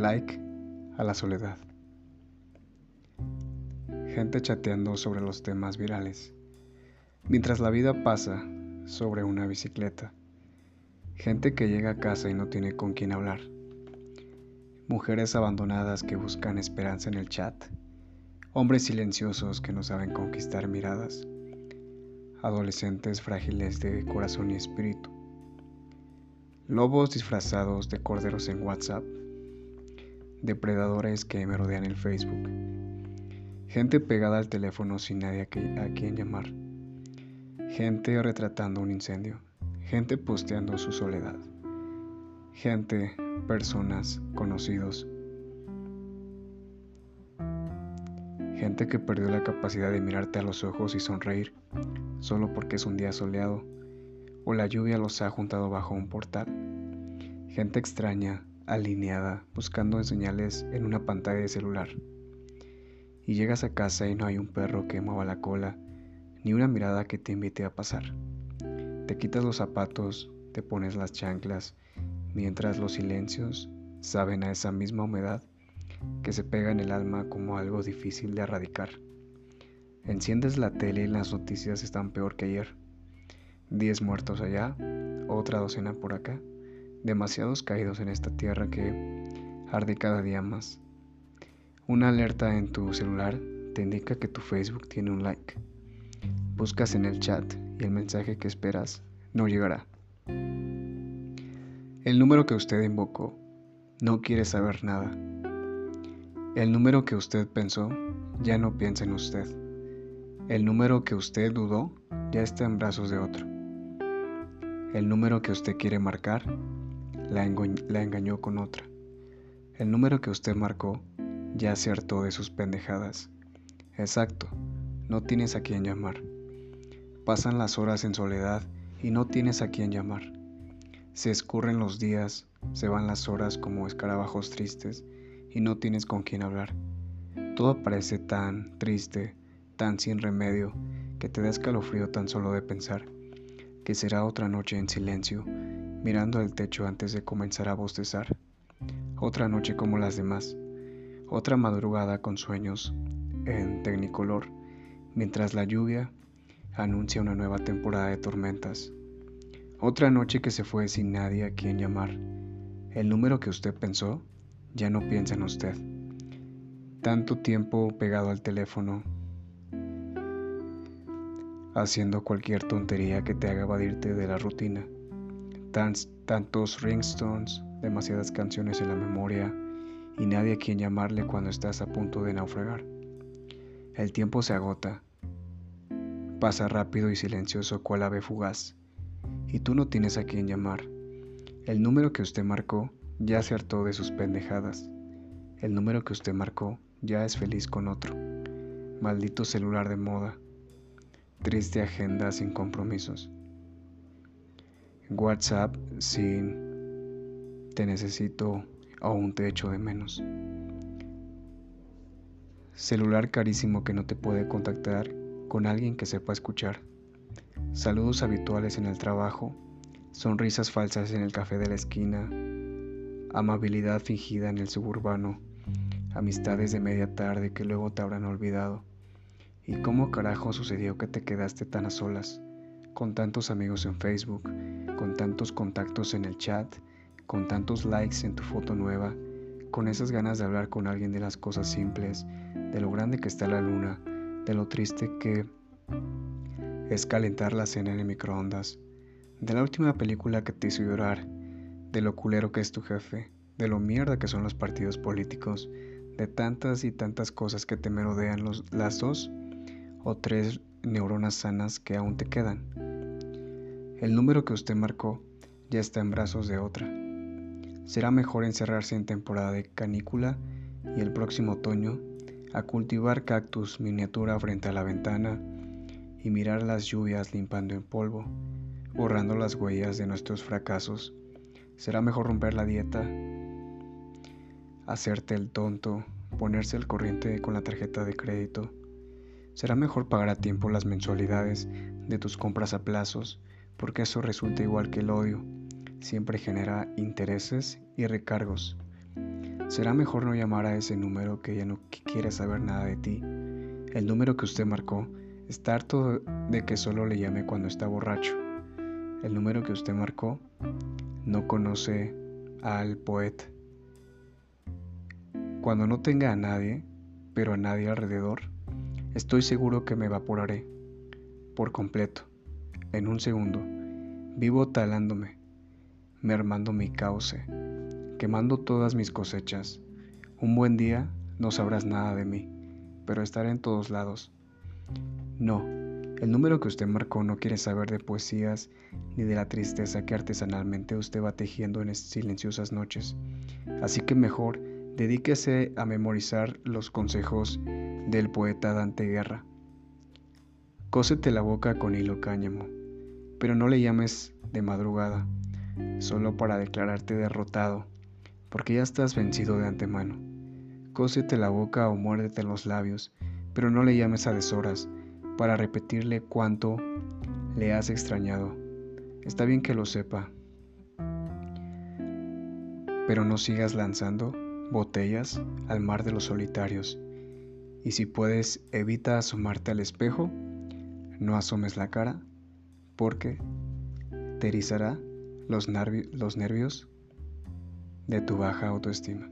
like a la soledad. Gente chateando sobre los temas virales. Mientras la vida pasa sobre una bicicleta. Gente que llega a casa y no tiene con quién hablar. Mujeres abandonadas que buscan esperanza en el chat. Hombres silenciosos que no saben conquistar miradas. Adolescentes frágiles de corazón y espíritu. Lobos disfrazados de corderos en WhatsApp. Depredadores que merodean el Facebook. Gente pegada al teléfono sin nadie a quien llamar. Gente retratando un incendio. Gente posteando su soledad. Gente, personas, conocidos. Gente que perdió la capacidad de mirarte a los ojos y sonreír solo porque es un día soleado o la lluvia los ha juntado bajo un portal. Gente extraña, alineada, buscando señales en una pantalla de celular. Y llegas a casa y no hay un perro que mueva la cola ni una mirada que te invite a pasar. Te quitas los zapatos, te pones las chanclas, mientras los silencios saben a esa misma humedad que se pega en el alma como algo difícil de erradicar. Enciendes la tele y las noticias están peor que ayer. Diez muertos allá, otra docena por acá, demasiados caídos en esta tierra que arde cada día más. Una alerta en tu celular te indica que tu Facebook tiene un like. Buscas en el chat y el mensaje que esperas no llegará. El número que usted invocó no quiere saber nada. El número que usted pensó ya no piensa en usted. El número que usted dudó ya está en brazos de otro. El número que usted quiere marcar la, engañó con otra. El número que usted marcó ya se hartó de sus pendejadas. Exacto, no tienes a quien llamar. Pasan las horas en soledad y no tienes a quien llamar. Se escurren los días, se van las horas como escarabajos tristes y no tienes con quien hablar. Todo parece tan triste, tan sin remedio, que te da escalofrío tan solo de pensar que será otra noche en silencio, mirando al techo antes de comenzar a bostezar. Otra noche como las demás, otra madrugada con sueños en tecnicolor, mientras la lluvia anuncia una nueva temporada de tormentas. Otra noche que se fue sin nadie a quien llamar. El número que usted pensó ya no piensa en usted. Tanto tiempo pegado al teléfono, haciendo cualquier tontería que te haga evadirte de la rutina. Tantos ringstones, demasiadas canciones en la memoria y nadie a quien llamarle cuando estás a punto de naufragar. El tiempo se agota Pasa rápido y silencioso cual ave fugaz, y tú no tienes a quien llamar. El número que usted marcó ya se hartó de sus pendejadas. El número que usted marcó ya es feliz con otro. Maldito celular de moda. Triste agenda sin compromisos. WhatsApp sin te necesito o un te echo de menos. Celular carísimo que no te puede contactar con alguien que sepa escuchar. Saludos habituales en el trabajo, sonrisas falsas en el café de la esquina, amabilidad fingida en el suburbano, amistades de media tarde que luego te habrán olvidado. ¿Y cómo carajo sucedió que te quedaste tan a solas, con tantos amigos en Facebook, con tantos contactos en el chat, con tantos likes en tu foto nueva, con esas ganas de hablar con alguien de las cosas simples, de lo grande que está la luna, de lo triste que es calentar la cena en el microondas, de la última película que te hizo llorar, de lo culero que es tu jefe, de lo mierda que son los partidos políticos, de tantas y tantas cosas que te merodean los, las dos o tres neuronas sanas que aún te quedan. El número que usted marcó ya está en brazos de otra. Será mejor encerrarse en temporada de canícula y el próximo otoño a cultivar cactus miniatura frente a la ventana y mirar las lluvias limpiando en polvo, borrando las huellas de nuestros fracasos. Será mejor romper la dieta, hacerte el tonto, ponerse al corriente con la tarjeta de crédito. Será mejor pagar a tiempo las mensualidades de tus compras a plazos, porque eso resulta igual que el odio, siempre genera intereses y recargos. Será mejor no llamar a ese número que ya no quiere saber nada de ti. El número que usted marcó está harto de que solo le llame cuando está borracho. El número que usted marcó no conoce al poeta. Cuando no tenga a nadie, pero a nadie alrededor, estoy seguro que me evaporaré por completo, en un segundo. Vivo talándome, mermando mi cauce, quemando todas mis cosechas. Un buen día no sabrás nada de mí, pero estaré en todos lados. No, el número que usted marcó no quiere saber de poesías ni de la tristeza que artesanalmente usted va tejiendo en silenciosas noches. Así que mejor dedíquese a memorizar los consejos del poeta Dante Guerra. Cósete la boca con hilo cáñamo, pero no le llames de madrugada, solo para declararte derrotado, porque ya estás vencido de antemano. Cósete la boca o muérdete los labios, pero no le llames a deshoras, para repetirle cuánto le has extrañado. Está bien que lo sepa, pero no sigas lanzando botellas al mar de los solitarios. Y si puedes, evita asomarte al espejo, no asomes la cara, porque te erizará los, los nervios de tu baja autoestima.